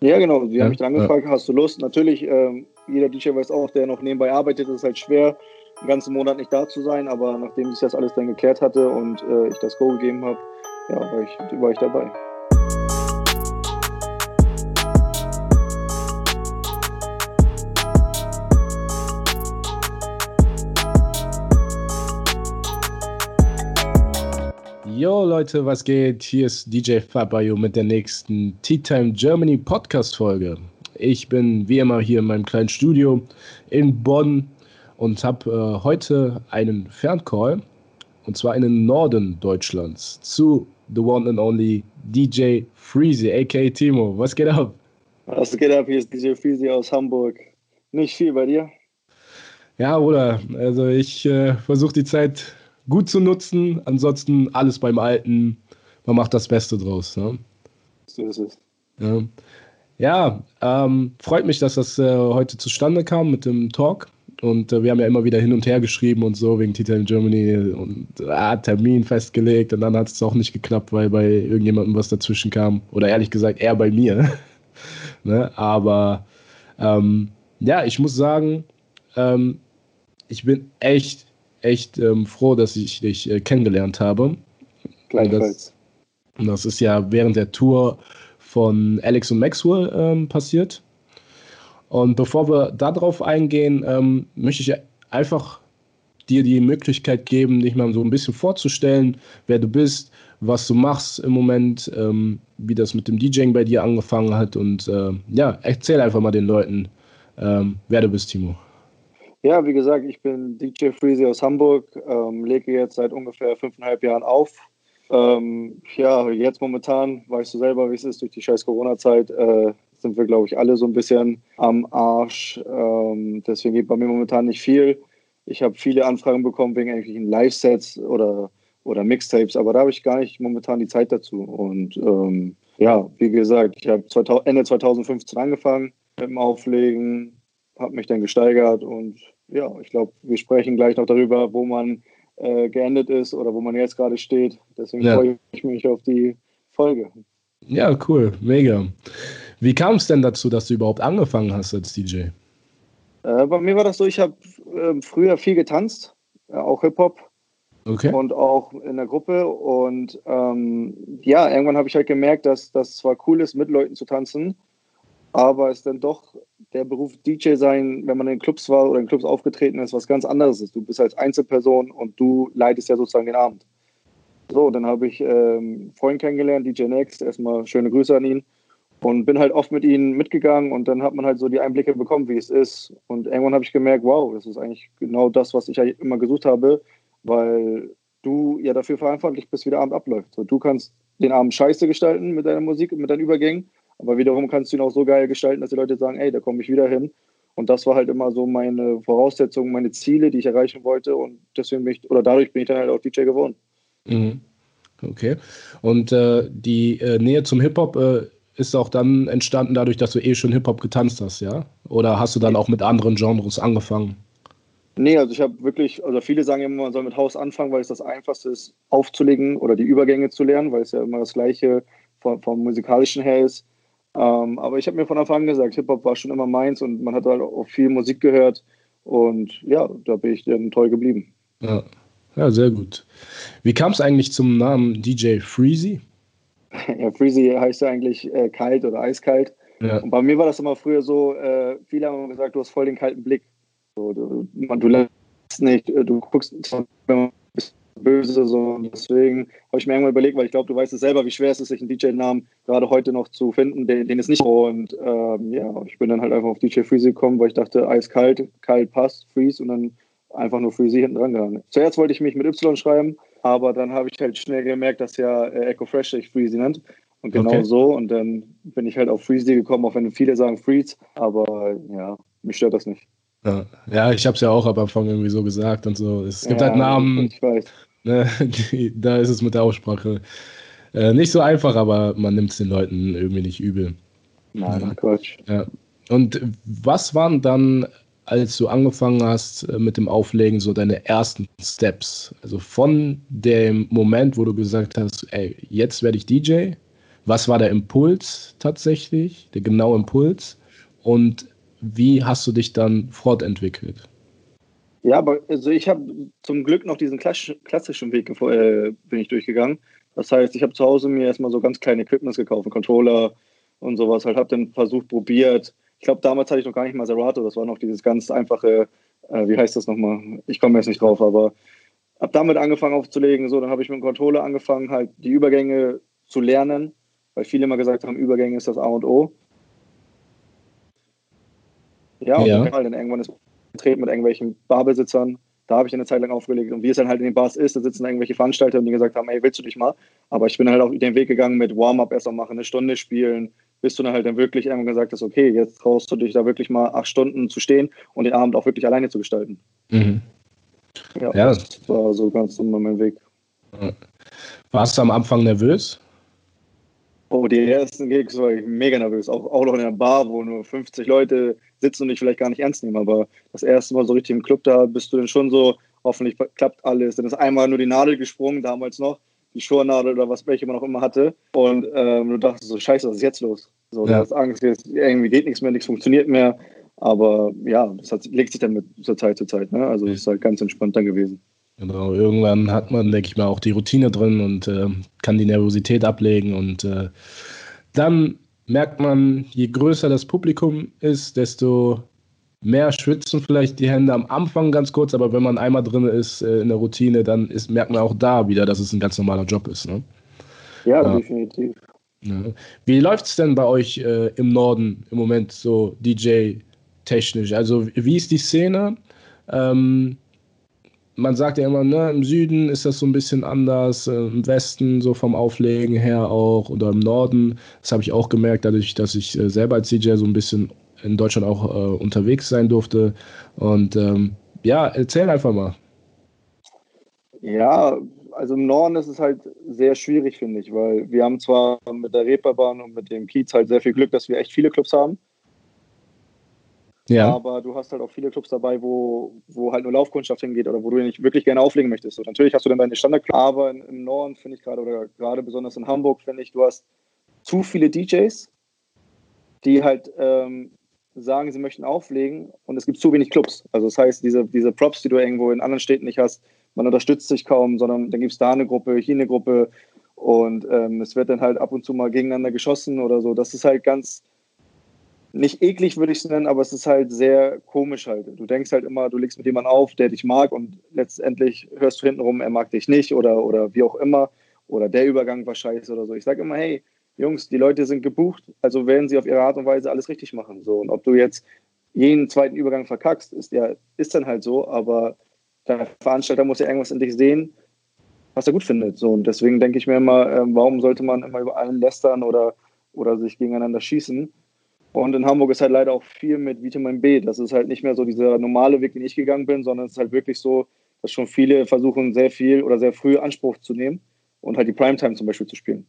Ja, genau. Die ja, haben mich dann angefragt, ja. hast du Lust? Natürlich, ähm, jeder DJ weiß auch, der noch nebenbei arbeitet, ist halt schwer, den ganzen Monat nicht da zu sein. Aber nachdem sich das alles dann geklärt hatte und äh, ich das Go gegeben habe, ja, war ich, war ich dabei. Yo Leute, was geht? Hier ist DJ Fabayo mit der nächsten Tea Time Germany Podcast Folge. Ich bin wie immer hier in meinem kleinen Studio in Bonn und habe äh, heute einen Ferncall und zwar in den Norden Deutschlands zu the one and only DJ Freezy, aka Timo. Was geht ab? Was geht ab? Hier ist DJ Freezy aus Hamburg. Nicht viel bei dir? Ja, oder? Also ich äh, versuche die Zeit gut zu nutzen. Ansonsten alles beim Alten. Man macht das Beste draus. Ne? So ist es. Ja, ja ähm, freut mich, dass das äh, heute zustande kam mit dem Talk. Und äh, wir haben ja immer wieder hin und her geschrieben und so wegen Tita in Germany und äh, Termin festgelegt. Und dann hat es auch nicht geklappt, weil bei irgendjemandem was dazwischen kam. Oder ehrlich gesagt, eher bei mir. ne? Aber ähm, ja, ich muss sagen, ähm, ich bin echt echt ähm, froh, dass ich dich äh, kennengelernt habe. Gleichfalls. Das, das, ist ja während der Tour von Alex und Maxwell ähm, passiert. Und bevor wir darauf eingehen, ähm, möchte ich einfach dir die Möglichkeit geben, dich mal so ein bisschen vorzustellen, wer du bist, was du machst im Moment, ähm, wie das mit dem DJing bei dir angefangen hat. Und äh, ja, erzähl einfach mal den Leuten, ähm, wer du bist, Timo. Ja, wie gesagt, ich bin DJ Freezy aus Hamburg, ähm, lege jetzt seit ungefähr fünfeinhalb Jahren auf. Ähm, ja, jetzt momentan, weißt du selber, wie es ist, durch die scheiß Corona-Zeit äh, sind wir, glaube ich, alle so ein bisschen am Arsch. Ähm, deswegen geht bei mir momentan nicht viel. Ich habe viele Anfragen bekommen wegen irgendwelchen Live-Sets oder, oder Mixtapes, aber da habe ich gar nicht momentan die Zeit dazu. Und ähm, ja, wie gesagt, ich habe Ende 2015 angefangen mit dem Auflegen, habe mich dann gesteigert und ja, ich glaube, wir sprechen gleich noch darüber, wo man äh, geendet ist oder wo man jetzt gerade steht. Deswegen ja. freue ich mich auf die Folge. Ja, cool, mega. Wie kam es denn dazu, dass du überhaupt angefangen hast als DJ? Äh, bei mir war das so, ich habe äh, früher viel getanzt, äh, auch Hip-Hop. Okay. Und auch in der Gruppe. Und ähm, ja, irgendwann habe ich halt gemerkt, dass das zwar cool ist, mit Leuten zu tanzen, aber es dann doch der Beruf DJ sein, wenn man in Clubs war oder in Clubs aufgetreten ist, was ganz anderes ist. Du bist als Einzelperson und du leitest ja sozusagen den Abend. So, dann habe ich ähm, einen Freund kennengelernt, DJ Next, erstmal schöne Grüße an ihn und bin halt oft mit ihnen mitgegangen und dann hat man halt so die Einblicke bekommen, wie es ist. Und irgendwann habe ich gemerkt, wow, das ist eigentlich genau das, was ich immer gesucht habe, weil du ja dafür verantwortlich bist, wie der Abend abläuft. So, du kannst den Abend scheiße gestalten mit deiner Musik und mit deinen Übergängen aber wiederum kannst du ihn auch so geil gestalten, dass die Leute sagen, ey, da komme ich wieder hin. Und das war halt immer so meine Voraussetzung, meine Ziele, die ich erreichen wollte. Und deswegen bin ich, oder dadurch bin ich dann halt auch DJ geworden. Mhm. Okay. Und äh, die äh, Nähe zum Hip-Hop äh, ist auch dann entstanden dadurch, dass du eh schon Hip-Hop getanzt hast, ja? Oder hast du dann auch mit anderen Genres angefangen? Nee, also ich habe wirklich, also viele sagen immer, man soll mit Haus anfangen, weil es das Einfachste ist, aufzulegen oder die Übergänge zu lernen, weil es ja immer das Gleiche vom, vom musikalischen her ist. Ähm, aber ich habe mir von Anfang an gesagt, Hip-Hop war schon immer meins und man hat halt auch viel Musik gehört. Und ja, da bin ich dann toll geblieben. Ja, ja sehr gut. Wie kam es eigentlich zum Namen DJ Freezy? Ja, Freezy heißt ja eigentlich äh, kalt oder eiskalt. Ja. Und bei mir war das immer früher so, äh, viele haben gesagt, du hast voll den kalten Blick. So, du, man, du lässt nicht, äh, du guckst, wenn man böse. So. Und deswegen habe ich mir irgendwann überlegt, weil ich glaube, du weißt es selber, wie schwer es ist, sich einen DJ-Namen gerade heute noch zu finden, den, den es nicht. Und ähm, ja, ich bin dann halt einfach auf DJ Freezy gekommen, weil ich dachte, eiskalt, kalt passt, Freeze und dann einfach nur Freezy hinten dran gegangen. Zuerst wollte ich mich mit Y schreiben, aber dann habe ich halt schnell gemerkt, dass ja äh, Echo Fresh sich Freezy nennt. Und genau okay. so. Und dann bin ich halt auf Freezy gekommen, auch wenn viele sagen Freeze. Aber ja, mich stört das nicht. Ja, ja ich habe es ja auch am Anfang irgendwie so gesagt und so. Es gibt ja, halt Namen. Ne, da ist es mit der Aussprache äh, nicht so einfach, aber man nimmt es den Leuten irgendwie nicht übel. Nein, ja. Quatsch. Ja. Und was waren dann, als du angefangen hast äh, mit dem Auflegen, so deine ersten Steps? Also von dem Moment, wo du gesagt hast, ey, jetzt werde ich DJ, Was war der Impuls tatsächlich, der genaue Impuls? Und wie hast du dich dann fortentwickelt? Ja, aber also ich habe zum Glück noch diesen klassischen Weg äh, bin ich durchgegangen. Das heißt, ich habe zu Hause mir erstmal so ganz kleine Equipments gekauft, Controller und sowas. Halt habe dann versucht, probiert. Ich glaube, damals hatte ich noch gar nicht mal Serato. Das war noch dieses ganz einfache, äh, wie heißt das nochmal? Ich komme jetzt nicht drauf, aber habe damit angefangen aufzulegen. So, dann habe ich mit dem Controller angefangen, halt die Übergänge zu lernen, weil viele immer gesagt haben, Übergänge ist das A und O. Ja, und ja. dann irgendwann ist getreten mit irgendwelchen Barbesitzern. Da habe ich eine Zeit lang aufgelegt. Und wie es dann halt in den Bars ist, da sitzen irgendwelche Veranstalter, die gesagt haben, ey, willst du dich mal? Aber ich bin halt auch den Weg gegangen mit Warm-up erst mal machen, eine Stunde spielen, bis du dann halt dann wirklich irgendwann gesagt hast, okay, jetzt traust du dich da wirklich mal acht Stunden zu stehen und den Abend auch wirklich alleine zu gestalten. Mhm. Ja, ja, das war so ganz immer mein Weg. Warst du am Anfang nervös? Oh, die ersten Gigs war ich mega nervös. Auch, auch noch in einer Bar, wo nur 50 Leute sitzen und dich vielleicht gar nicht ernst nehmen. Aber das erste Mal so richtig im Club, da bist du dann schon so, hoffentlich klappt alles. Dann ist einmal nur die Nadel gesprungen, damals noch, die Schurnadel oder was welche man auch immer hatte. Und ähm, du dachtest so, scheiße, was ist jetzt los? So, ja. du hast Angst, jetzt irgendwie geht nichts mehr, nichts funktioniert mehr. Aber ja, das hat, legt sich dann mit zur Zeit zu Zeit. Ne? Also es ist halt ganz entspannt dann gewesen. Genau, irgendwann hat man, denke ich mal, auch die Routine drin und äh, kann die Nervosität ablegen. Und äh, dann merkt man, je größer das Publikum ist, desto mehr schwitzen vielleicht die Hände am Anfang ganz kurz, aber wenn man einmal drin ist äh, in der Routine, dann ist, merkt man auch da wieder, dass es ein ganz normaler Job ist. Ne? Ja, ja, definitiv. Ja. Wie läuft es denn bei euch äh, im Norden im Moment so DJ-technisch? Also wie ist die Szene? Ähm, man sagt ja immer, ne, im Süden ist das so ein bisschen anders, äh, im Westen so vom Auflegen her auch oder im Norden. Das habe ich auch gemerkt, dadurch, dass ich äh, selber als DJ so ein bisschen in Deutschland auch äh, unterwegs sein durfte. Und ähm, ja, erzähl einfach mal. Ja, also im Norden ist es halt sehr schwierig, finde ich, weil wir haben zwar mit der Reeperbahn und mit dem Kiez halt sehr viel Glück, dass wir echt viele Clubs haben. Ja. Aber du hast halt auch viele Clubs dabei, wo, wo halt nur Laufkundschaft hingeht oder wo du nicht wirklich gerne auflegen möchtest. Und natürlich hast du dann deine Standardclubs, aber im Norden finde ich gerade, oder gerade besonders in Hamburg, finde ich, du hast zu viele DJs, die halt ähm, sagen, sie möchten auflegen und es gibt zu wenig Clubs. Also das heißt, diese, diese Props, die du irgendwo in anderen Städten nicht hast, man unterstützt sich kaum, sondern dann gibt es da eine Gruppe, hier eine Gruppe und ähm, es wird dann halt ab und zu mal gegeneinander geschossen oder so. Das ist halt ganz, nicht eklig würde ich es nennen, aber es ist halt sehr komisch halt. Du denkst halt immer, du legst mit jemandem auf, der dich mag und letztendlich hörst du hintenrum, er mag dich nicht oder, oder wie auch immer oder der Übergang war scheiße oder so. Ich sage immer, hey, Jungs, die Leute sind gebucht, also werden sie auf ihre Art und Weise alles richtig machen. So. Und ob du jetzt jeden zweiten Übergang verkackst, ist ja, ist dann halt so, aber der Veranstalter muss ja irgendwas in dich sehen, was er gut findet. So. Und deswegen denke ich mir immer, äh, warum sollte man immer über allen lästern oder, oder sich gegeneinander schießen? Und in Hamburg ist halt leider auch viel mit Vitamin B. Das ist halt nicht mehr so dieser normale Weg, den ich gegangen bin, sondern es ist halt wirklich so, dass schon viele versuchen, sehr viel oder sehr früh Anspruch zu nehmen und halt die Primetime zum Beispiel zu spielen.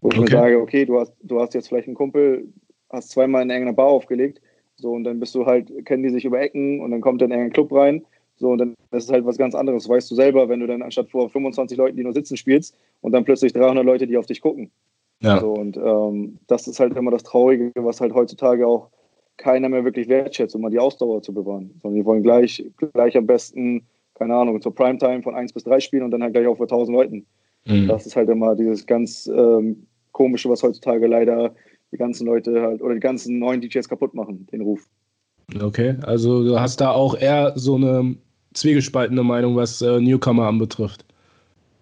Wo ich mir sage, okay, du hast, du hast jetzt vielleicht einen Kumpel, hast zweimal in irgendeiner Bar aufgelegt, so und dann bist du halt, kennen die sich über Ecken und dann kommt dann irgendein Club rein. So, und dann ist es halt was ganz anderes. Weißt du selber, wenn du dann anstatt vor 25 Leuten, die nur sitzen, spielst und dann plötzlich 300 Leute, die auf dich gucken. Ja. So, und ähm, das ist halt immer das Traurige, was halt heutzutage auch keiner mehr wirklich wertschätzt, um mal die Ausdauer zu bewahren. Sondern die wollen gleich, gleich am besten, keine Ahnung, zur Primetime von 1 bis 3 spielen und dann halt gleich auch vor 1000 Leuten. Mhm. Das ist halt immer dieses ganz ähm, Komische, was heutzutage leider die ganzen Leute halt oder die ganzen neuen DJs kaputt machen, den Ruf. Okay, also du hast da auch eher so eine zwiegespaltene Meinung, was äh, Newcomer anbetrifft.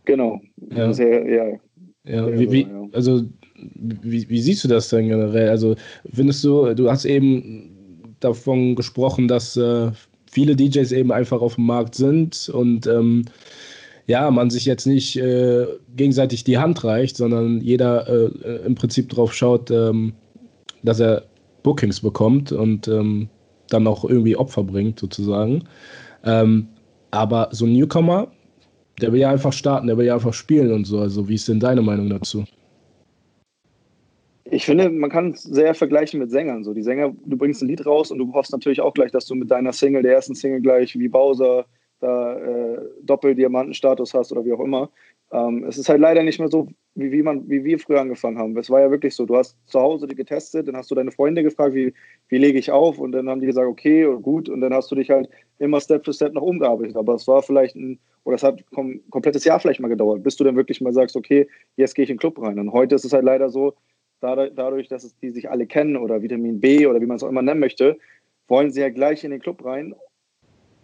Genau. Ja. Sehr, ja, ja, wie, wie, also wie, wie, siehst du das denn generell? Also findest du, du hast eben davon gesprochen, dass äh, viele DJs eben einfach auf dem Markt sind und ähm, ja, man sich jetzt nicht äh, gegenseitig die Hand reicht, sondern jeder äh, im Prinzip drauf schaut, ähm, dass er Bookings bekommt und ähm, dann auch irgendwie Opfer bringt, sozusagen. Ähm, aber so ein Newcomer, der will ja einfach starten, der will ja einfach spielen und so. Also, wie ist denn deine Meinung dazu? Ich finde, man kann es sehr vergleichen mit Sängern. So, die Sänger, du bringst ein Lied raus und du hoffst natürlich auch gleich, dass du mit deiner Single, der ersten Single gleich wie Bowser, da äh, Doppeldiamantenstatus hast oder wie auch immer. Ähm, es ist halt leider nicht mehr so wie, wie, man, wie wir früher angefangen haben. Es war ja wirklich so, du hast zu Hause die getestet, dann hast du deine Freunde gefragt, wie, wie lege ich auf und dann haben die gesagt, okay gut und dann hast du dich halt immer Step für Step nach oben gearbeitet. Aber es war vielleicht ein, oder es hat ein komplettes Jahr vielleicht mal gedauert, bis du dann wirklich mal sagst, okay, jetzt gehe ich in den Club rein. Und heute ist es halt leider so, dadurch, dass es die sich alle kennen oder Vitamin B oder wie man es auch immer nennen möchte, wollen sie ja gleich in den Club rein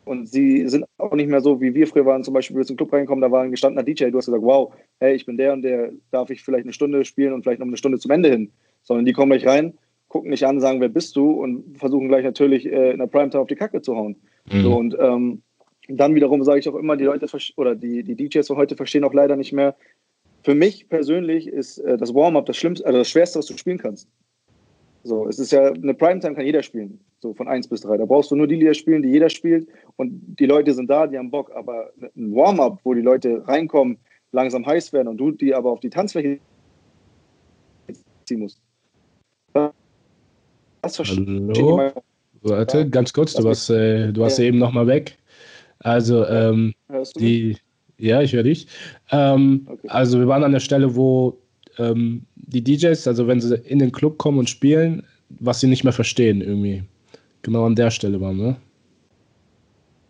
und sie sind auch nicht mehr so, wie wir früher waren. Zum Beispiel, wir zum Club reinkommen, da war ein gestandener DJ. Du hast gesagt, wow, hey, ich bin der und der, darf ich vielleicht eine Stunde spielen und vielleicht noch eine Stunde zum Ende hin. Sondern die kommen gleich rein, gucken dich an, sagen, wer bist du und versuchen gleich natürlich äh, in der Primetime auf die Kacke zu hauen. Mhm. So, und ähm, dann wiederum sage ich auch immer, die Leute oder die, die DJs von heute verstehen auch leider nicht mehr. Für mich persönlich ist äh, das Warm-up das Schlimmste, also das Schwerste, was du spielen kannst. So, es ist ja, eine Primetime kann jeder spielen, so von 1 bis 3. Da brauchst du nur die Lieder spielen, die jeder spielt und die Leute sind da, die haben Bock. Aber ein Warm-up, wo die Leute reinkommen, langsam heiß werden und du die aber auf die Tanzfläche ziehen musst. Das Hallo? Warte, ganz kurz, du warst, äh, du warst ja. eben nochmal weg. Also, ähm, die, ja, ich höre dich. Ähm, okay. Also, wir waren an der Stelle, wo ähm, die DJs, also wenn sie in den Club kommen und spielen, was sie nicht mehr verstehen irgendwie. Genau an der Stelle waren, ne?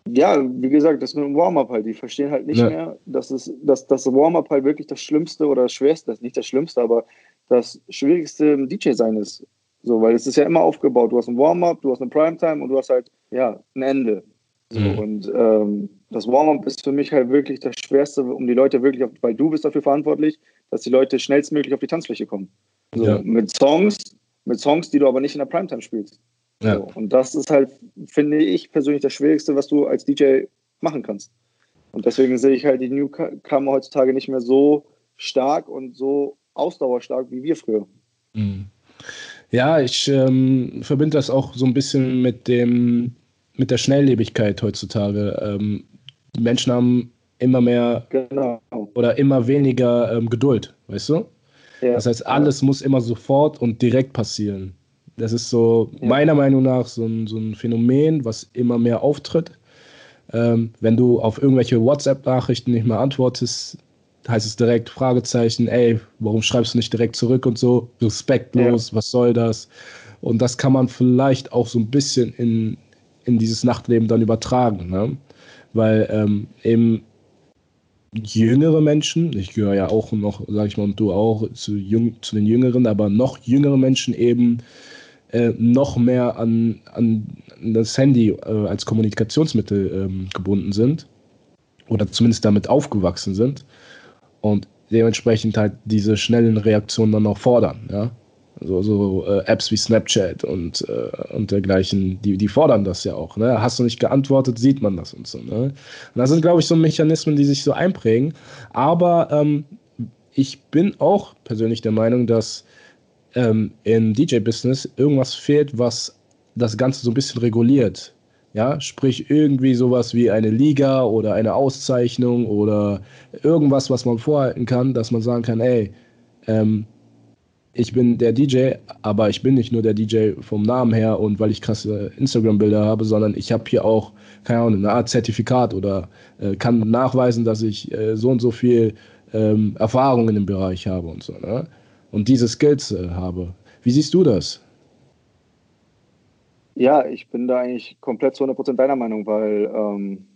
Ja, wie gesagt, das nur ein Warm-up halt. Die verstehen halt nicht ja. mehr, dass, es, dass das Warm-up halt wirklich das Schlimmste oder das Schwerste, nicht das Schlimmste, aber das Schwierigste im DJ-Sein ist. So, weil es ist ja immer aufgebaut. Du hast ein Warm-up, du hast eine Primetime und du hast halt, ja, ein Ende. So, mhm. Und ähm, das Warm-up ist für mich halt wirklich das Schwerste, um die Leute wirklich, auf, weil du bist dafür verantwortlich, dass die Leute schnellstmöglich auf die Tanzfläche kommen. So, ja. Mit Songs, mit Songs, die du aber nicht in der Primetime spielst. Ja. So, und das ist halt, finde ich persönlich, das Schwierigste, was du als DJ machen kannst. Und deswegen sehe ich halt die Newcomer heutzutage nicht mehr so stark und so ausdauerstark wie wir früher. Mhm. Ja, ich ähm, verbinde das auch so ein bisschen mit dem mit der Schnelllebigkeit heutzutage. Ähm, die Menschen haben immer mehr genau. oder immer weniger ähm, Geduld, weißt du? Ja. Das heißt, alles muss immer sofort und direkt passieren. Das ist so ja. meiner Meinung nach so ein, so ein Phänomen, was immer mehr auftritt. Ähm, wenn du auf irgendwelche WhatsApp-Nachrichten nicht mehr antwortest, heißt es direkt Fragezeichen, ey, warum schreibst du nicht direkt zurück und so, respektlos, ja. was soll das? Und das kann man vielleicht auch so ein bisschen in, in dieses Nachtleben dann übertragen. Ne? Weil ähm, eben jüngere Menschen, ich gehöre ja auch noch, sag ich mal, und du auch zu, jüng, zu den Jüngeren, aber noch jüngere Menschen eben äh, noch mehr an, an das Handy äh, als Kommunikationsmittel ähm, gebunden sind oder zumindest damit aufgewachsen sind und dementsprechend halt diese schnellen Reaktionen dann auch fordern. Ja? So, so äh, Apps wie Snapchat und, äh, und dergleichen, die, die fordern das ja auch. Ne? Hast du nicht geantwortet, sieht man das und so. Ne? Und das sind, glaube ich, so Mechanismen, die sich so einprägen. Aber ähm, ich bin auch persönlich der Meinung, dass ähm, im DJ-Business irgendwas fehlt, was das Ganze so ein bisschen reguliert. Ja, sprich irgendwie sowas wie eine Liga oder eine Auszeichnung oder irgendwas, was man vorhalten kann, dass man sagen kann, ey, ähm, ich bin der DJ, aber ich bin nicht nur der DJ vom Namen her und weil ich krasse Instagram-Bilder habe, sondern ich habe hier auch, keine Ahnung, eine Art Zertifikat oder äh, kann nachweisen, dass ich äh, so und so viel ähm, Erfahrung in dem Bereich habe und so. Ne? Und diese Skills äh, habe. Wie siehst du das? Ja, ich bin da eigentlich komplett zu 100% deiner Meinung, weil ähm,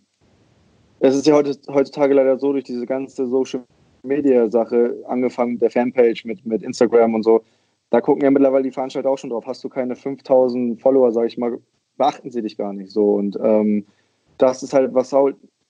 es ist ja heutzutage leider so, durch diese ganze Social Media-Sache, angefangen mit der Fanpage, mit, mit Instagram und so, da gucken ja mittlerweile die Veranstalter auch schon drauf. Hast du keine 5000 Follower, sage ich mal, beachten sie dich gar nicht so. Und ähm, das ist halt, was,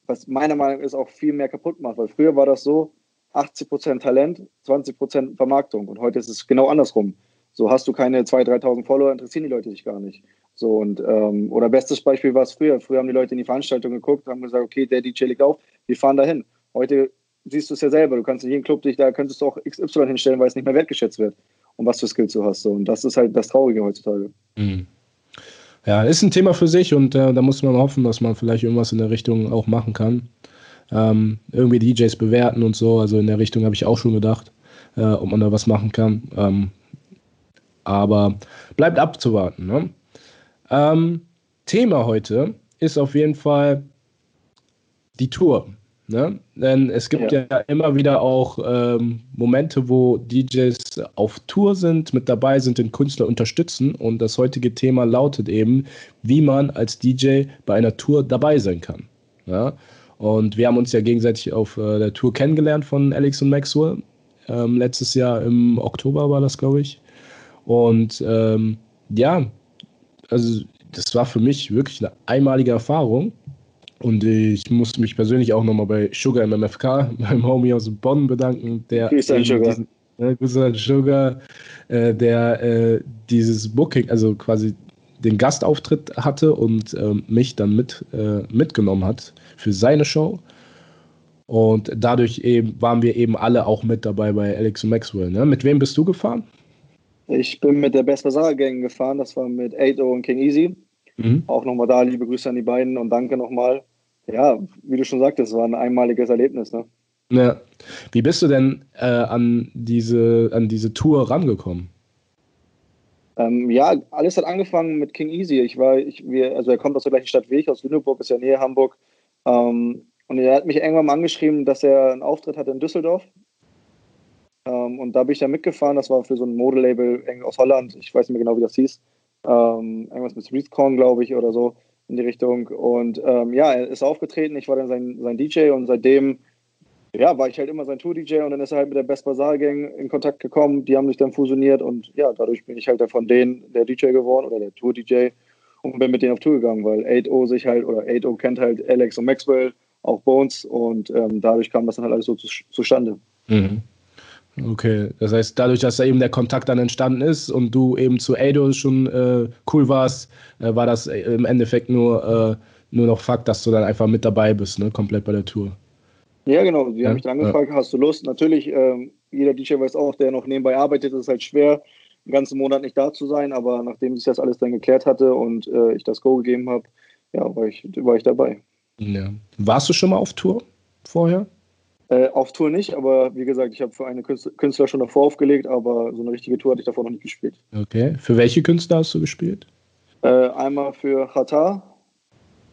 was meiner Meinung nach ist, auch viel mehr kaputt macht. Weil früher war das so, 80% Talent, 20% Vermarktung. Und heute ist es genau andersrum. So hast du keine 2.000, 3.000 Follower, interessieren die Leute dich gar nicht. So und ähm, oder bestes Beispiel war es früher. Früher haben die Leute in die Veranstaltung geguckt, haben gesagt, okay, der DJ legt auf, wir fahren dahin. Heute siehst du es ja selber. Du kannst in jedem Club dich, da könntest du auch XY hinstellen, weil es nicht mehr wertgeschätzt wird. Und was für Skills du hast. So. Und das ist halt das Traurige heutzutage. Mhm. Ja, ist ein Thema für sich und äh, da muss man hoffen, dass man vielleicht irgendwas in der Richtung auch machen kann. Ähm, irgendwie DJs bewerten und so. Also in der Richtung habe ich auch schon gedacht, äh, ob man da was machen kann. Ähm, aber bleibt abzuwarten. Ne? Ähm, Thema heute ist auf jeden Fall die Tour. Ne? Denn es gibt ja, ja immer wieder auch ähm, Momente, wo DJs auf Tour sind, mit dabei sind, den Künstler unterstützen. Und das heutige Thema lautet eben, wie man als DJ bei einer Tour dabei sein kann. Ja? Und wir haben uns ja gegenseitig auf äh, der Tour kennengelernt von Alex und Maxwell. Ähm, letztes Jahr im Oktober war das, glaube ich. Und ähm, ja, also das war für mich wirklich eine einmalige Erfahrung. Und ich musste mich persönlich auch nochmal bei Sugar im MFK, meinem Homie aus Bonn, bedanken, der Grüß an Sugar. Diesen, Grüß an Sugar, äh, der äh, dieses Booking, also quasi den Gastauftritt hatte und äh, mich dann mit, äh, mitgenommen hat für seine Show. Und dadurch eben waren wir eben alle auch mit dabei bei Alex und Maxwell. Ne? Mit wem bist du gefahren? Ich bin mit der Best Bazaar Gang gefahren, das war mit 8 und King Easy. Mhm. Auch nochmal da, liebe Grüße an die beiden und danke nochmal. Ja, wie du schon sagtest, es war ein einmaliges Erlebnis. Ne? Ja. Wie bist du denn äh, an, diese, an diese Tour rangekommen? Ähm, ja, alles hat angefangen mit King Easy. Ich war, ich, wir, also er kommt aus der gleichen Stadt wie ich, aus Lüneburg, ist ja nähe Hamburg. Ähm, und er hat mich irgendwann mal angeschrieben, dass er einen Auftritt hatte in Düsseldorf. Ähm, und da bin ich dann mitgefahren. Das war für so ein Modelabel aus Holland. Ich weiß nicht mehr genau, wie das hieß. Ähm, irgendwas mit Wreathcorn, glaube ich, oder so in die Richtung. Und ähm, ja, er ist aufgetreten. Ich war dann sein, sein DJ und seitdem ja, war ich halt immer sein Tour-DJ und dann ist er halt mit der Best Bazaar Gang in Kontakt gekommen. Die haben sich dann fusioniert und ja, dadurch bin ich halt von denen der DJ geworden oder der Tour-DJ und bin mit denen auf Tour gegangen, weil 8O sich halt oder 8O kennt halt Alex und Maxwell, auch Bones und ähm, dadurch kam das dann halt alles so zu, zustande. Mhm. Okay, das heißt, dadurch, dass da eben der Kontakt dann entstanden ist und du eben zu Ado schon äh, cool warst, äh, war das im Endeffekt nur, äh, nur noch Fakt, dass du dann einfach mit dabei bist, ne? komplett bei der Tour. Ja, genau. Die ja, haben mich dann angefragt, ja. hast du Lust? Natürlich, ähm, jeder DJ weiß auch, der noch nebenbei arbeitet, ist halt schwer, einen ganzen Monat nicht da zu sein. Aber nachdem sich das alles dann geklärt hatte und äh, ich das Go gegeben habe, ja, war ich, war ich dabei. Ja. Warst du schon mal auf Tour vorher? Äh, auf Tour nicht, aber wie gesagt, ich habe für eine Künstler schon davor aufgelegt, aber so eine richtige Tour hatte ich davor noch nicht gespielt. Okay. Für welche Künstler hast du gespielt? Äh, einmal für Chata,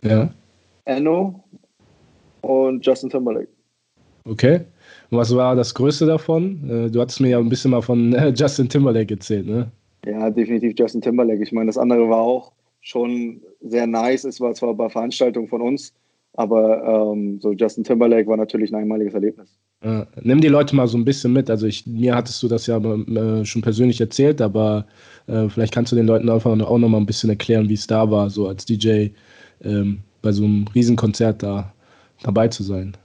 ja. Enno und Justin Timberlake. Okay. Und was war das Größte davon? Äh, du hattest mir ja ein bisschen mal von äh, Justin Timberlake erzählt, ne? Ja, definitiv Justin Timberlake. Ich meine, das andere war auch schon sehr nice. Es war zwar bei Veranstaltungen von uns, aber ähm, so Justin Timberlake war natürlich ein einmaliges Erlebnis. Ja, nimm die Leute mal so ein bisschen mit. Also ich, mir hattest du das ja äh, schon persönlich erzählt, aber äh, vielleicht kannst du den Leuten einfach auch noch mal ein bisschen erklären, wie es da war, so als DJ ähm, bei so einem Riesenkonzert da dabei zu sein.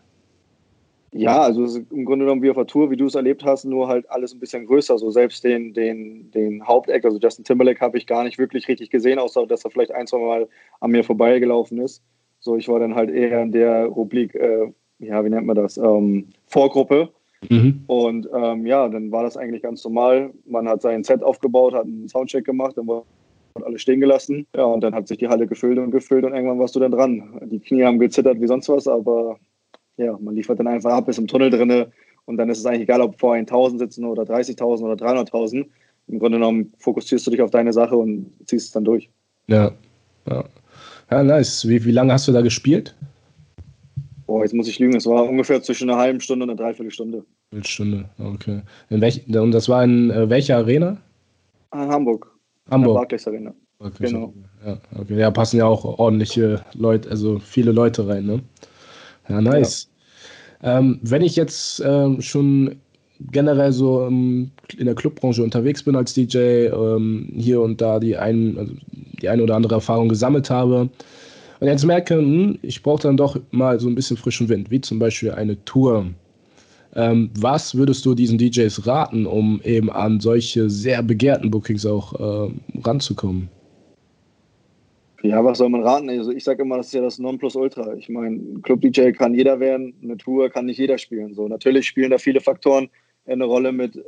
Ja, also im Grunde genommen wie auf der Tour, wie du es erlebt hast, nur halt alles ein bisschen größer. So selbst den, den, den Haupteck, also Justin Timberlake, habe ich gar nicht wirklich richtig gesehen, außer dass er vielleicht ein, zwei Mal an mir vorbeigelaufen ist. So, ich war dann halt eher in der Rubrik, äh, ja, wie nennt man das, ähm, Vorgruppe. Mhm. Und ähm, ja, dann war das eigentlich ganz normal. Man hat sein Set aufgebaut, hat einen Soundcheck gemacht, dann war alles stehen gelassen. Ja, und dann hat sich die Halle gefüllt und gefüllt und irgendwann warst du dann dran. Die Knie haben gezittert wie sonst was, aber ja, man liefert dann einfach ab, ist im Tunnel drin und dann ist es eigentlich egal, ob vor 1000 sitzen oder 30.000 oder 300.000. Im Grunde genommen fokussierst du dich auf deine Sache und ziehst es dann durch. Ja, ja. Ja, nice. Wie, wie lange hast du da gespielt? Boah, jetzt muss ich lügen. Es war ungefähr zwischen einer halben Stunde und einer Dreiviertelstunde. Stunde, okay. In welch, und das war in äh, welcher Arena? In Hamburg. Hamburg. In der Barclays Arena. Barclays genau. Ja, okay. Ja, passen ja auch ordentliche Leute, also viele Leute rein, ne? Ja, nice. Ja. Ähm, wenn ich jetzt ähm, schon generell so ähm, in der Clubbranche unterwegs bin als DJ, ähm, hier und da die, ein, also die eine oder andere Erfahrung gesammelt habe und jetzt merke, hm, ich brauche dann doch mal so ein bisschen frischen Wind, wie zum Beispiel eine Tour. Ähm, was würdest du diesen DJs raten, um eben an solche sehr begehrten Bookings auch äh, ranzukommen? Ja, was soll man raten? Also ich sage immer, das ist ja das Nonplusultra. Ich meine, Club-DJ kann jeder werden, eine Tour kann nicht jeder spielen. So, natürlich spielen da viele Faktoren eine Rolle mit,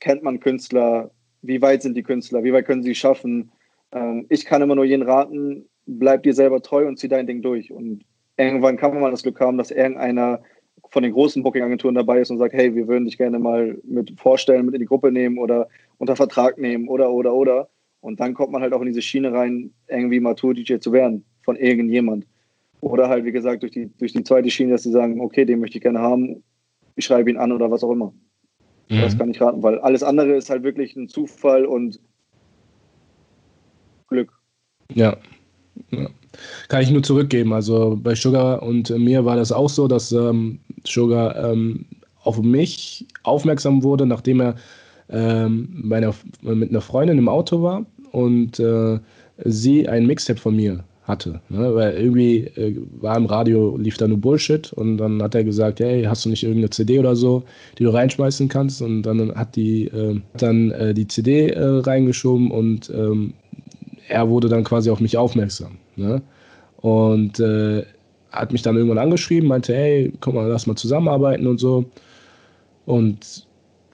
kennt man Künstler, wie weit sind die Künstler, wie weit können sie schaffen. Ähm, ich kann immer nur jeden raten, bleib dir selber treu und zieh dein Ding durch. Und irgendwann kann man mal das Glück haben, dass irgendeiner von den großen Booking-Agenturen dabei ist und sagt, hey, wir würden dich gerne mal mit vorstellen, mit in die Gruppe nehmen oder unter Vertrag nehmen oder, oder, oder. Und dann kommt man halt auch in diese Schiene rein, irgendwie mal Tour-DJ zu werden von irgendjemand. Oder halt, wie gesagt, durch die, durch die zweite Schiene, dass sie sagen, okay, den möchte ich gerne haben, ich schreibe ihn an oder was auch immer. Mhm. Das kann ich raten, weil alles andere ist halt wirklich ein Zufall und Glück. Ja. ja. Kann ich nur zurückgeben. Also bei Sugar und mir war das auch so, dass ähm, Sugar ähm, auf mich aufmerksam wurde, nachdem er ähm, einer, mit einer Freundin im Auto war und äh, sie ein Mixtape von mir hatte. Ne? Weil irgendwie äh, war im Radio, lief da nur Bullshit und dann hat er gesagt, hey, hast du nicht irgendeine CD oder so, die du reinschmeißen kannst? Und dann hat die äh, dann äh, die CD äh, reingeschoben und ähm, er wurde dann quasi auf mich aufmerksam. Ne? Und äh, hat mich dann irgendwann angeschrieben, meinte, hey, komm mal, lass mal zusammenarbeiten und so. Und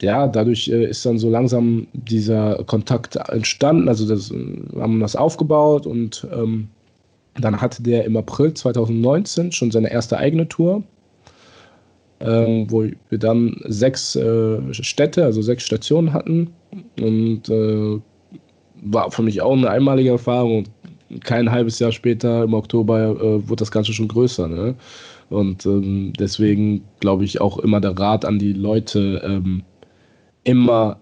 ja, dadurch äh, ist dann so langsam dieser Kontakt entstanden. Also das, wir haben das aufgebaut und ähm, dann hatte der im April 2019 schon seine erste eigene Tour, ähm, wo wir dann sechs äh, Städte, also sechs Stationen hatten. Und äh, war für mich auch eine einmalige Erfahrung. Kein halbes Jahr später, im Oktober, äh, wurde das Ganze schon größer. Ne? Und ähm, deswegen glaube ich auch immer der Rat an die Leute, ähm, immer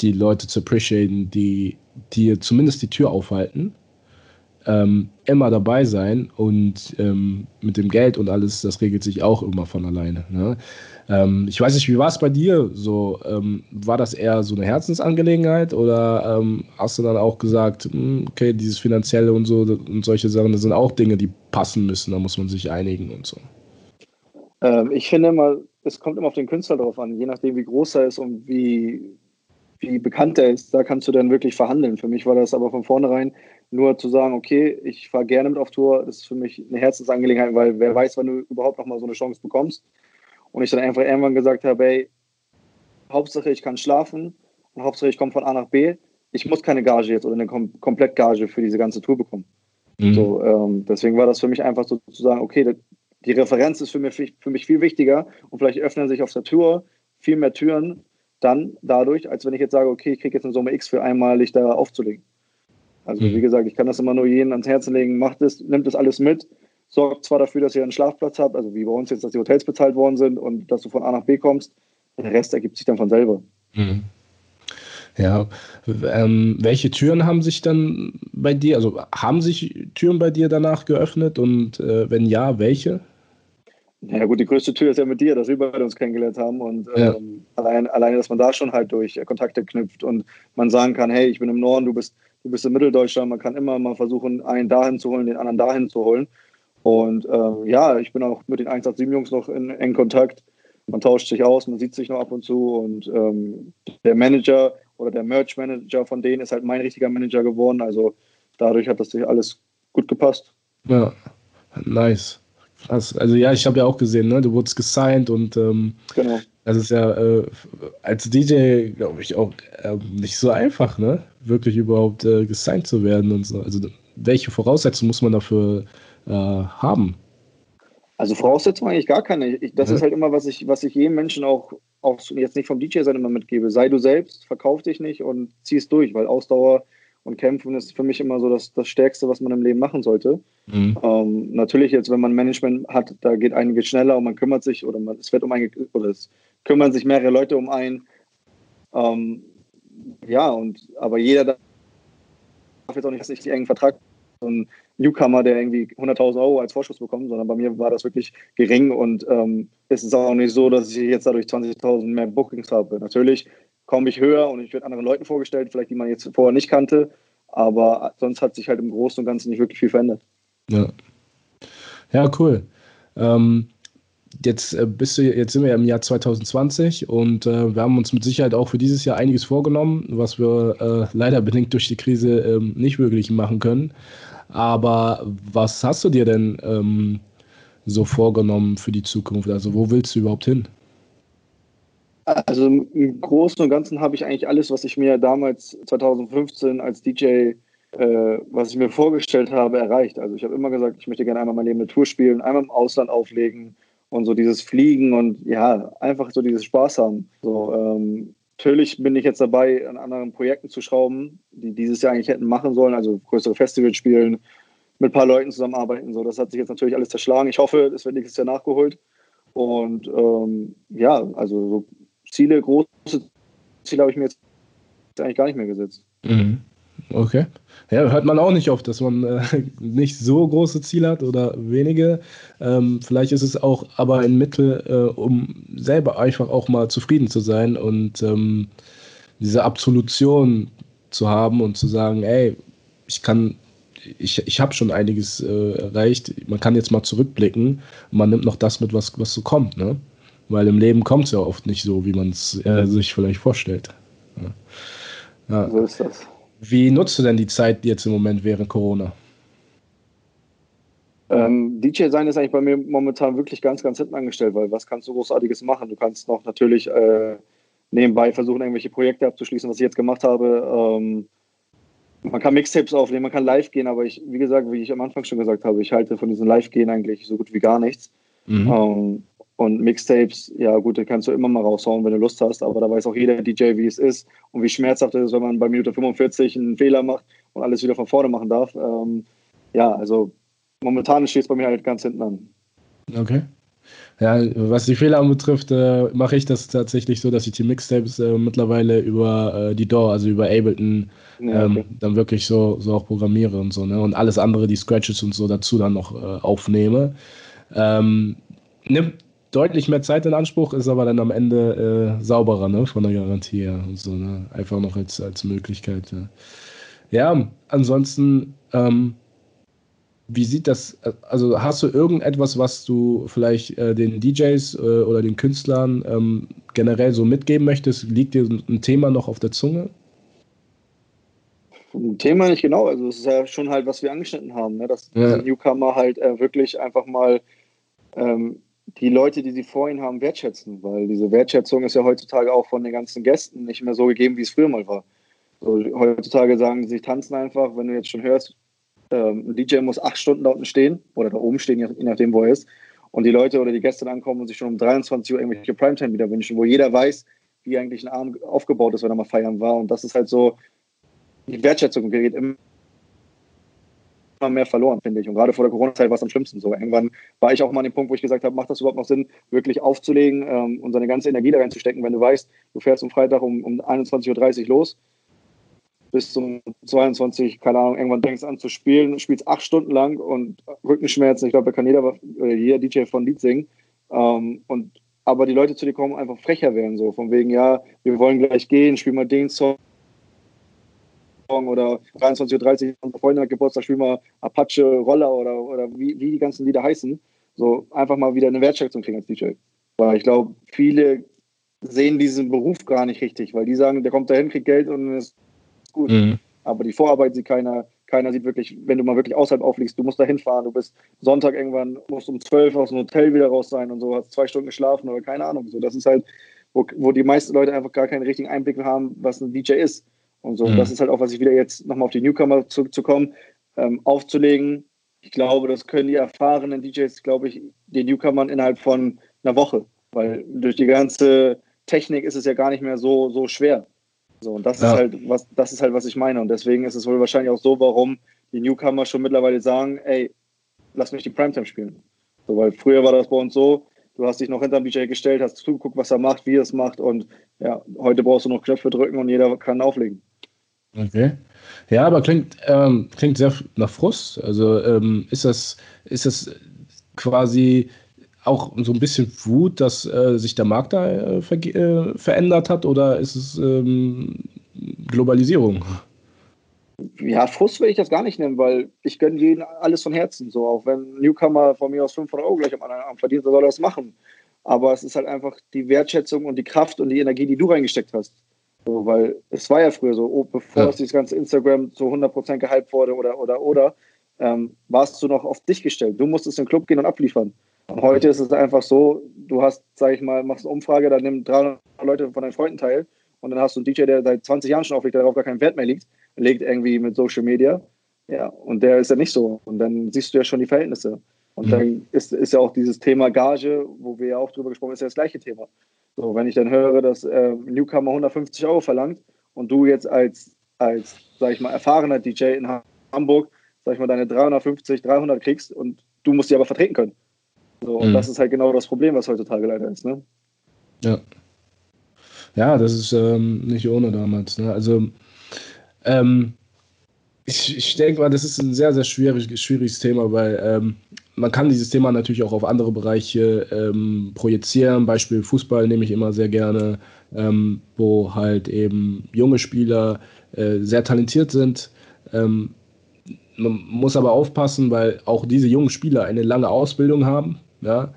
die Leute zu appreciaten, die dir zumindest die Tür aufhalten ähm, immer dabei sein und ähm, mit dem Geld und alles, das regelt sich auch immer von alleine. Ne? Ähm, ich weiß nicht, wie war es bei dir? So, ähm, war das eher so eine Herzensangelegenheit oder ähm, hast du dann auch gesagt, hm, okay, dieses Finanzielle und so und solche Sachen, das sind auch Dinge, die passen müssen, da muss man sich einigen und so? Ähm, ich finde mal, es kommt immer auf den Künstler drauf an, je nachdem, wie groß er ist und wie, wie bekannt er ist, da kannst du dann wirklich verhandeln. Für mich war das aber von vornherein nur zu sagen, okay, ich fahre gerne mit auf Tour, das ist für mich eine Herzensangelegenheit, weil wer weiß, wann du überhaupt noch mal so eine Chance bekommst. Und ich dann einfach irgendwann gesagt habe, hey, Hauptsache ich kann schlafen und Hauptsache ich komme von A nach B. Ich muss keine Gage jetzt oder eine Kom Komplettgage für diese ganze Tour bekommen. Mhm. So, ähm, deswegen war das für mich einfach so zu sagen, okay, die Referenz ist für mich, für mich viel wichtiger und vielleicht öffnen sich auf der Tour viel mehr Türen, dann dadurch, als wenn ich jetzt sage, okay, ich kriege jetzt eine Summe X für einmalig da aufzulegen. Also mhm. wie gesagt, ich kann das immer nur jedem ans Herzen legen, macht es, nimmt das alles mit, sorgt zwar dafür, dass ihr einen Schlafplatz habt, also wie bei uns jetzt, dass die Hotels bezahlt worden sind und dass du von A nach B kommst, der Rest ergibt sich dann von selber. Mhm. Ja, ähm, welche Türen haben sich dann bei dir, also haben sich Türen bei dir danach geöffnet und äh, wenn ja, welche? Ja gut, die größte Tür ist ja mit dir, dass wir beide uns kennengelernt haben und ja. ähm, allein, alleine, dass man da schon halt durch Kontakte knüpft und man sagen kann, hey, ich bin im Norden, du bist, du bist in Mitteldeutschland, man kann immer mal versuchen, einen dahin zu holen, den anderen dahin zu holen. Und ähm, ja, ich bin auch mit den 187-Jungs noch in engen Kontakt. Man tauscht sich aus, man sieht sich noch ab und zu und ähm, der Manager oder der Merch-Manager von denen ist halt mein richtiger Manager geworden. Also dadurch hat das sich alles gut gepasst. Ja, nice. Krass. Also ja, ich habe ja auch gesehen, ne? Du wurdest gesigned und ähm, genau. das ist ja äh, als DJ, glaube ich, auch äh, nicht so einfach, ne? Wirklich überhaupt äh, gesigned zu werden und so. Also welche Voraussetzungen muss man dafür äh, haben? Also Voraussetzungen eigentlich gar keine. Ich, das ja. ist halt immer, was ich, was ich jedem Menschen auch, auch jetzt nicht vom DJ sein immer mitgebe. Sei du selbst, verkauf dich nicht und zieh es durch, weil Ausdauer und Kämpfen ist für mich immer so das, das Stärkste, was man im Leben machen sollte. Mhm. Ähm, natürlich jetzt, wenn man Management hat, da geht einiges schneller und man kümmert sich oder man, es wird um ein, oder es kümmern sich mehrere Leute um einen. Ähm, ja, und aber jeder darf jetzt auch nicht, nicht engen Vertrag so ein Newcomer, der irgendwie 100.000 Euro als Vorschuss bekommt, sondern bei mir war das wirklich gering und ähm, es ist auch nicht so, dass ich jetzt dadurch 20.000 mehr Bookings habe. Natürlich komme ich höher und ich werde anderen Leuten vorgestellt, vielleicht die man jetzt vorher nicht kannte. Aber sonst hat sich halt im Großen und Ganzen nicht wirklich viel verändert. Ja, ja cool. Ähm, jetzt, äh, bist du, jetzt sind wir im Jahr 2020 und äh, wir haben uns mit Sicherheit auch für dieses Jahr einiges vorgenommen, was wir äh, leider bedingt durch die Krise ähm, nicht wirklich machen können. Aber was hast du dir denn ähm, so vorgenommen für die Zukunft? Also wo willst du überhaupt hin? Also im Großen und Ganzen habe ich eigentlich alles, was ich mir damals 2015 als DJ, äh, was ich mir vorgestellt habe, erreicht. Also ich habe immer gesagt, ich möchte gerne einmal mein Leben eine Tour spielen, einmal im Ausland auflegen und so dieses Fliegen und ja, einfach so dieses Spaß haben. So, ähm, natürlich bin ich jetzt dabei, an anderen Projekten zu schrauben, die dieses Jahr eigentlich hätten machen sollen, also größere Festivals spielen, mit ein paar Leuten zusammenarbeiten. So, das hat sich jetzt natürlich alles zerschlagen. Ich hoffe, es wird nächstes Jahr nachgeholt. Und ähm, ja, also so Ziele, große Ziele habe ich mir jetzt eigentlich gar nicht mehr gesetzt. Mhm. Okay. Ja, hört man auch nicht oft, dass man äh, nicht so große Ziele hat oder wenige. Ähm, vielleicht ist es auch aber ein Mittel, äh, um selber einfach auch mal zufrieden zu sein und ähm, diese Absolution zu haben und zu sagen, ey, ich kann, ich, ich habe schon einiges äh, erreicht, man kann jetzt mal zurückblicken und man nimmt noch das mit, was, was so kommt, ne? Weil im Leben kommt es ja oft nicht so, wie man es äh, sich vielleicht vorstellt. Ja. Ja. So ist das. Wie nutzt du denn die Zeit jetzt im Moment während Corona? Ähm, DJ sein ist eigentlich bei mir momentan wirklich ganz, ganz hinten angestellt, weil was kannst du Großartiges machen? Du kannst noch natürlich äh, nebenbei versuchen, irgendwelche Projekte abzuschließen, was ich jetzt gemacht habe. Ähm, man kann Mixtapes aufnehmen, man kann live gehen, aber ich, wie gesagt, wie ich am Anfang schon gesagt habe, ich halte von diesem Live-Gehen eigentlich so gut wie gar nichts. Mhm. Ähm, und Mixtapes, ja gut, die kannst du immer mal raushauen, wenn du Lust hast, aber da weiß auch jeder DJ, wie es ist und wie schmerzhaft es ist, wenn man bei Minute 45 einen Fehler macht und alles wieder von vorne machen darf. Ähm, ja, also momentan steht es bei mir halt ganz hinten an. Okay. Ja, was die Fehler anbetrifft, äh, mache ich das tatsächlich so, dass ich die Mixtapes äh, mittlerweile über äh, die DAW, also über Ableton, ja, ähm, okay. ähm, dann wirklich so, so auch programmiere und so, ne? Und alles andere, die Scratches und so dazu dann noch äh, aufnehme. Ähm, nimmt deutlich mehr Zeit in Anspruch, ist aber dann am Ende äh, sauberer, ne, von der Garantie her und so, ne? Einfach noch als, als Möglichkeit. Ja, ja ansonsten, ähm, wie sieht das, also hast du irgendetwas, was du vielleicht äh, den DJs äh, oder den Künstlern ähm, generell so mitgeben möchtest? Liegt dir ein Thema noch auf der Zunge? Ein Thema nicht genau, also es ist ja schon halt, was wir angeschnitten haben, ne? dass ja. Newcomer halt äh, wirklich einfach mal ähm, die Leute, die sie vor ihnen haben, wertschätzen, weil diese Wertschätzung ist ja heutzutage auch von den ganzen Gästen nicht mehr so gegeben, wie es früher mal war. So, heutzutage sagen sie, tanzen einfach, wenn du jetzt schon hörst, ähm, ein DJ muss acht Stunden da unten stehen oder da oben stehen, je nachdem, wo er ist, und die Leute oder die Gäste dann kommen und sich schon um 23 Uhr irgendwelche Primetime wieder wünschen, wo jeder weiß, wie eigentlich ein Abend aufgebaut ist, wenn er mal feiern war. Und das ist halt so, die Wertschätzung gerät immer immer mehr verloren, finde ich. Und gerade vor der Corona-Zeit war es am schlimmsten so. Irgendwann war ich auch mal an dem Punkt, wo ich gesagt habe, macht das überhaupt noch Sinn, wirklich aufzulegen ähm, und seine ganze Energie da reinzustecken, wenn du weißt, du fährst am Freitag um, um 21.30 Uhr los, bis zum 22, keine Ahnung, irgendwann denkst an zu spielen, spielst acht Stunden lang und Rückenschmerzen, ich glaube, da kann jeder, äh, jeder DJ von Lied singen. Ähm, und aber die Leute zu dir kommen, einfach frecher werden, so von wegen, ja, wir wollen gleich gehen, spiel mal den Song, oder 23.30 Uhr, unser Freund hat Geburtstag, spielen wir Apache, Roller oder, oder wie, wie die ganzen Lieder heißen. So einfach mal wieder eine Wertschätzung kriegen als DJ. Weil ich glaube, viele sehen diesen Beruf gar nicht richtig, weil die sagen, der kommt dahin, kriegt Geld und ist gut. Mhm. Aber die Vorarbeit sieht keiner. Keiner sieht wirklich, wenn du mal wirklich außerhalb aufliegst, du musst da hinfahren, du bist Sonntag irgendwann, musst um 12 aus dem Hotel wieder raus sein und so, hast zwei Stunden geschlafen oder keine Ahnung. So, das ist halt, wo, wo die meisten Leute einfach gar keinen richtigen Einblick haben, was ein DJ ist. Und so, mhm. das ist halt auch, was ich wieder jetzt nochmal auf die Newcomer zurückzukommen, ähm, aufzulegen. Ich glaube, das können die erfahrenen DJs, glaube ich, den Newcomern innerhalb von einer Woche, weil durch die ganze Technik ist es ja gar nicht mehr so, so schwer. So, und das ja. ist halt, was, das ist halt, was ich meine. Und deswegen ist es wohl wahrscheinlich auch so, warum die Newcomer schon mittlerweile sagen, ey, lass mich die Primetime spielen. So, weil früher war das bei uns so, du hast dich noch hinterm DJ gestellt, hast zugeguckt, was er macht, wie er es macht und ja, heute brauchst du noch Knöpfe drücken und jeder kann auflegen. Okay. Ja, aber klingt, ähm, klingt sehr nach Frust. Also ähm, ist das, ist das quasi auch so ein bisschen Wut, dass äh, sich der Markt da äh, ver äh, verändert hat oder ist es ähm, Globalisierung? Ja, Frust will ich das gar nicht nennen, weil ich gönne jedem alles von Herzen. So, auch wenn ein Newcomer von mir aus 500 Euro gleich am anderen Abend verdient, soll er das machen. Aber es ist halt einfach die Wertschätzung und die Kraft und die Energie, die du reingesteckt hast. So, weil es war ja früher so, oh, bevor ja. dieses ganze Instagram zu 100% gehypt wurde oder, oder, oder, ähm, warst du noch auf dich gestellt. Du musstest in den Club gehen und abliefern. Und heute ist es einfach so, du hast, sag ich mal, machst eine Umfrage, da nehmen 300 Leute von deinen Freunden teil und dann hast du einen DJ, der seit 20 Jahren schon auflegt, der darauf gar keinen Wert mehr liegt, legt irgendwie mit Social Media. Ja, und der ist ja nicht so. Und dann siehst du ja schon die Verhältnisse. Und mhm. dann ist, ist ja auch dieses Thema Gage, wo wir ja auch drüber gesprochen haben, ist ja das gleiche Thema. So, wenn ich dann höre, dass äh, Newcomer 150 Euro verlangt und du jetzt als, als, sag ich mal, erfahrener DJ in Hamburg sag ich mal, deine 350, 300 kriegst und du musst die aber vertreten können. So, und mhm. das ist halt genau das Problem, was heutzutage leider ist. Ne? Ja. Ja, das ist ähm, nicht ohne damals. Ne? Also, ähm, ich, ich denke mal, das ist ein sehr, sehr schwierig, schwieriges Thema, weil ähm, man kann dieses Thema natürlich auch auf andere Bereiche ähm, projizieren. Beispiel Fußball nehme ich immer sehr gerne, ähm, wo halt eben junge Spieler äh, sehr talentiert sind. Ähm, man muss aber aufpassen, weil auch diese jungen Spieler eine lange Ausbildung haben, ja,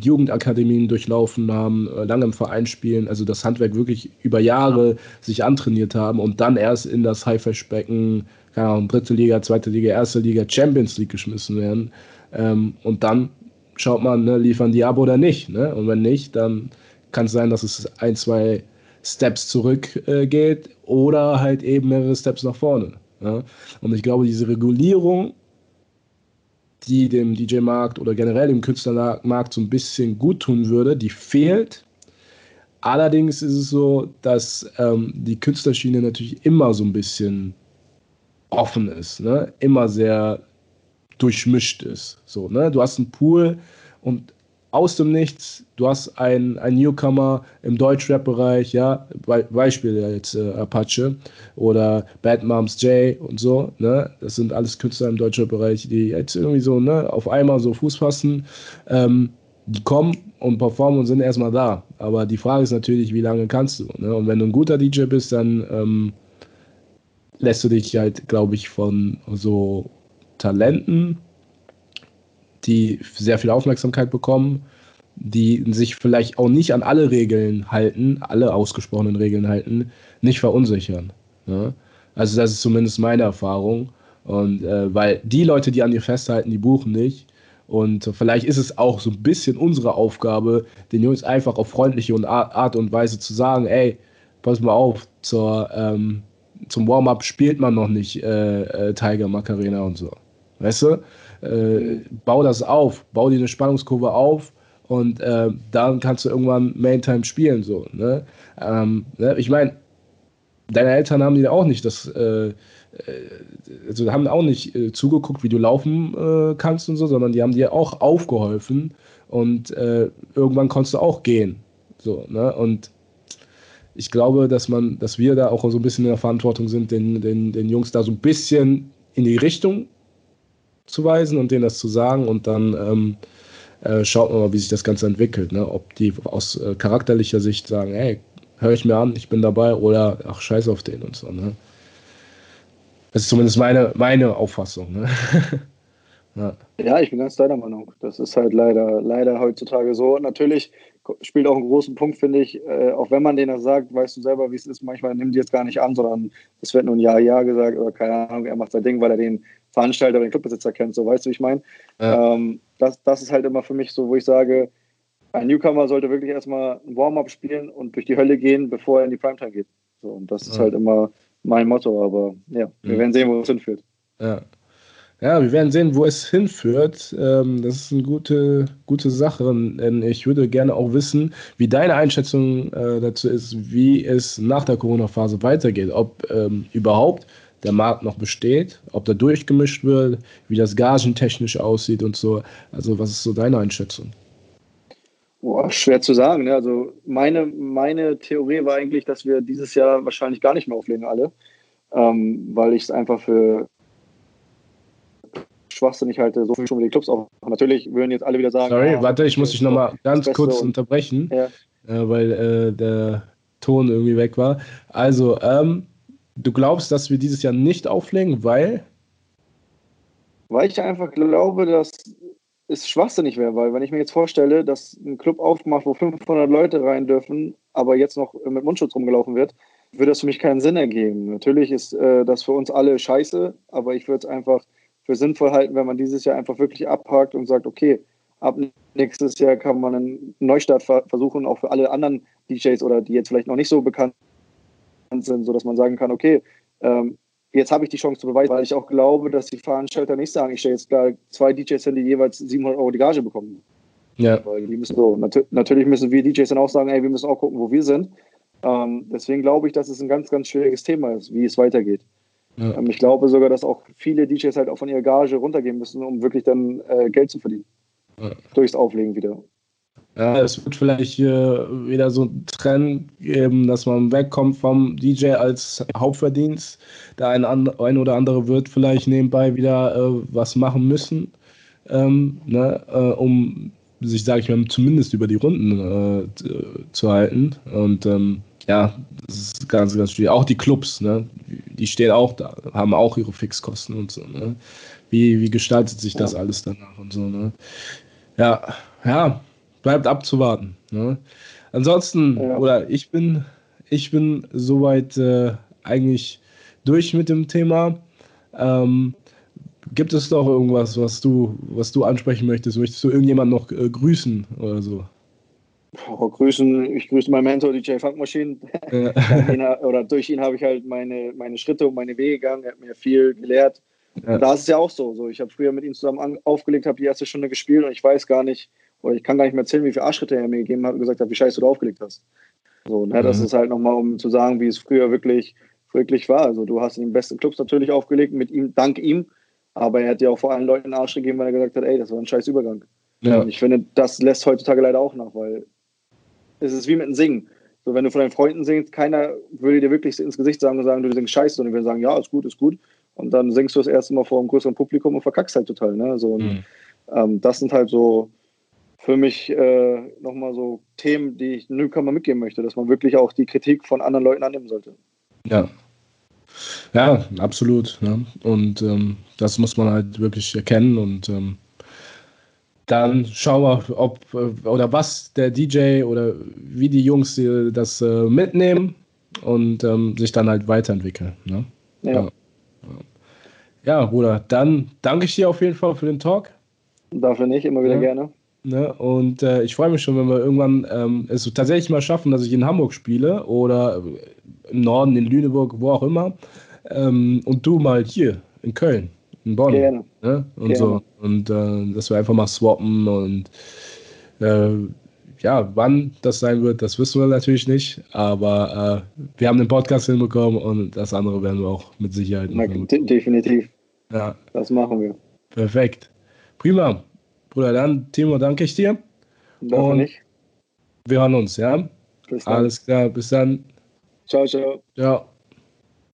Jugendakademien durchlaufen haben, äh, lange im Verein spielen, also das Handwerk wirklich über Jahre sich antrainiert haben und dann erst in das Haifischbecken, keine Ahnung, dritte Liga, zweite Liga, erste Liga, Champions League geschmissen werden. Ähm, und dann schaut man, ne, liefern die ab oder nicht. Ne? Und wenn nicht, dann kann es sein, dass es ein, zwei Steps zurück äh, geht oder halt eben mehrere Steps nach vorne. Ja? Und ich glaube, diese Regulierung, die dem DJ-Markt oder generell dem Künstlermarkt so ein bisschen gut tun würde, die fehlt. Allerdings ist es so, dass ähm, die Künstlerschiene natürlich immer so ein bisschen offen ist, ne? immer sehr durchmischt ist. So, ne? Du hast einen Pool und aus dem Nichts, du hast einen, einen Newcomer im Deutschrap-Bereich, ja, Be Beispiel jetzt äh, Apache oder Bad Moms J und so, ne, das sind alles Künstler im Deutschrap-Bereich, die jetzt irgendwie so, ne, auf einmal so Fuß fassen, ähm, die kommen und performen und sind erstmal da, aber die Frage ist natürlich, wie lange kannst du, ne, und wenn du ein guter DJ bist, dann ähm, lässt du dich halt, glaube ich, von so Talenten die sehr viel Aufmerksamkeit bekommen, die sich vielleicht auch nicht an alle Regeln halten, alle ausgesprochenen Regeln halten, nicht verunsichern. Ja? Also das ist zumindest meine Erfahrung. Und äh, weil die Leute, die an dir festhalten, die buchen nicht. Und vielleicht ist es auch so ein bisschen unsere Aufgabe, den Jungs einfach auf freundliche Art und Weise zu sagen, ey, pass mal auf, zur, ähm, zum Warm-up spielt man noch nicht äh, äh, Tiger Macarena und so. Weißt du? äh, bau das auf, bau dir eine Spannungskurve auf und äh, dann kannst du irgendwann Main-Time spielen. So, ne? Ähm, ne? Ich meine, deine Eltern haben dir auch nicht das, äh, äh, also haben auch nicht äh, zugeguckt, wie du laufen äh, kannst und so, sondern die haben dir auch aufgeholfen und irgendwann konntest du auch gehen. So, ne? Und ich glaube, dass man, dass wir da auch so ein bisschen in der Verantwortung sind, den, den, den Jungs da so ein bisschen in die Richtung zuweisen und denen das zu sagen und dann ähm, äh, schaut man mal, wie sich das Ganze entwickelt. Ne? Ob die aus äh, charakterlicher Sicht sagen, hey, höre ich mir an, ich bin dabei oder ach, scheiß auf den und so. Ne? Das ist zumindest meine, meine Auffassung. Ne? ja. ja, ich bin ganz deiner Meinung. Das ist halt leider, leider heutzutage so. Natürlich spielt auch einen großen Punkt, finde ich, äh, auch wenn man denen das sagt, weißt du selber, wie es ist, manchmal nimmt die jetzt gar nicht an, sondern es wird nur ein Ja, Ja gesagt oder keine Ahnung, er macht sein Ding, weil er den Veranstalter oder den Clubbesitzer kennt, so weißt du, wie ich meine. Ja. Ähm, das, das ist halt immer für mich so, wo ich sage, ein Newcomer sollte wirklich erstmal ein Warm-up spielen und durch die Hölle gehen, bevor er in die Primetime geht. So, und das ist ja. halt immer mein Motto, aber ja, wir mhm. werden sehen, wo es hinführt. Ja. Ja, wir werden sehen, wo es hinführt. Ähm, das ist eine gute, gute Sache. Denn ich würde gerne auch wissen, wie deine Einschätzung äh, dazu ist, wie es nach der Corona-Phase weitergeht. Ob ähm, überhaupt der Markt noch besteht, ob da durchgemischt wird, wie das gagentechnisch aussieht und so. Also was ist so deine Einschätzung? Boah, schwer zu sagen. Ne? Also meine, meine Theorie war eigentlich, dass wir dieses Jahr wahrscheinlich gar nicht mehr auflegen alle, ähm, weil ich es einfach für schwachsinnig halte, so viel schon mit den Clubs auf. Natürlich würden jetzt alle wieder sagen. Sorry, ah, warte, ich muss dich nochmal ganz kurz unterbrechen, ja. äh, weil äh, der Ton irgendwie weg war. Also, ähm, Du glaubst, dass wir dieses Jahr nicht auflegen, weil? Weil ich einfach glaube, dass es schwachsinnig wäre, weil wenn ich mir jetzt vorstelle, dass ein Club aufmacht, wo 500 Leute rein dürfen, aber jetzt noch mit Mundschutz rumgelaufen wird, würde das für mich keinen Sinn ergeben. Natürlich ist äh, das für uns alle scheiße, aber ich würde es einfach für sinnvoll halten, wenn man dieses Jahr einfach wirklich abhakt und sagt, okay, ab nächstes Jahr kann man einen Neustart versuchen, auch für alle anderen DJs oder die jetzt vielleicht noch nicht so bekannt sind, sodass man sagen kann, okay, ähm, jetzt habe ich die Chance zu beweisen, weil ich auch glaube, dass die Veranstalter nicht sagen, ich stelle jetzt klar zwei DJs hin, die jeweils 700 Euro die Gage bekommen. Ja. Weil die müssen so, nat natürlich müssen wir DJs dann auch sagen, ey, wir müssen auch gucken, wo wir sind. Ähm, deswegen glaube ich, dass es ein ganz, ganz schwieriges Thema ist, wie es weitergeht. Ja. Ähm, ich glaube sogar, dass auch viele DJs halt auch von ihrer Gage runtergehen müssen, um wirklich dann äh, Geld zu verdienen. Ja. Durchs Auflegen wieder. Ja, es wird vielleicht hier wieder so ein Trend geben, dass man wegkommt vom DJ als Hauptverdienst. Der ein, ein oder andere wird vielleicht nebenbei wieder äh, was machen müssen, ähm, ne, äh, um sich, sage ich mal, zumindest über die Runden äh, zu halten. Und ähm, ja, das ist ganz, ganz schwierig. Auch die Clubs, ne, die stehen auch da, haben auch ihre Fixkosten und so. Ne? Wie, wie gestaltet sich das alles danach und so, ne? Ja, ja, bleibt abzuwarten. Ne? Ansonsten, ja. oder ich bin, ich bin soweit äh, eigentlich durch mit dem Thema. Ähm, gibt es doch irgendwas, was du, was du ansprechen möchtest? Möchtest du irgendjemanden noch äh, grüßen oder so? Oh, grüßen, ich grüße meinen Mentor DJ Funk Machine. Ja. oder durch ihn habe ich halt meine, meine Schritte und meine Wege gegangen. Er hat mir viel gelehrt. Ja. da ist es ja auch so. so ich habe früher mit ihm zusammen aufgelegt, habe die erste Stunde gespielt und ich weiß gar nicht, oder ich kann gar nicht mehr erzählen, wie viele Arschritte er mir gegeben hat und gesagt hat, wie scheiße du aufgelegt hast. So, ne, mhm. Das ist halt nochmal, um zu sagen, wie es früher wirklich, wirklich war. Also du hast in den besten Clubs natürlich aufgelegt, mit ihm, dank ihm, aber er hat dir auch vor allen Leuten einen Arsch gegeben, weil er gesagt hat, ey, das war ein scheiß Übergang. Ja. Und ich finde, das lässt heutzutage leider auch nach, weil es ist wie mit dem Singen. So, wenn du von deinen Freunden singst, keiner würde dir wirklich ins Gesicht sagen und sagen, du singst scheiße, sondern würden sagen, ja, ist gut, ist gut. Und dann singst du das erste Mal vor einem größeren Publikum und verkackst halt total. Ne? So, und, mhm. ähm, das sind halt so, für mich äh, nochmal so Themen, die ich Newcomer mitgeben möchte, dass man wirklich auch die Kritik von anderen Leuten annehmen sollte. Ja. Ja, absolut. Ne? Und ähm, das muss man halt wirklich erkennen und ähm, dann schauen wir, ob äh, oder was der DJ oder wie die Jungs das äh, mitnehmen und ähm, sich dann halt weiterentwickeln. Ne? Ja. ja. Ja, Bruder, dann danke ich dir auf jeden Fall für den Talk. Dafür nicht, immer wieder ja. gerne. Ne? Und äh, ich freue mich schon, wenn wir irgendwann ähm, es tatsächlich mal schaffen, dass ich in Hamburg spiele oder im Norden, in Lüneburg, wo auch immer. Ähm, und du mal hier in Köln, in Bonn. Gerne. Ne? Und Gerne. so. Und äh, dass wir einfach mal swappen und äh, ja, wann das sein wird, das wissen wir natürlich nicht. Aber äh, wir haben den Podcast hinbekommen und das andere werden wir auch mit Sicherheit. Na, definitiv. Ja. Das machen wir. Perfekt. Prima. Bruder, dann, Timo, danke ich dir. Danke und nicht. Wir hören uns, ja? Bis dann. Alles klar, bis dann. Ciao, ciao. Ciao.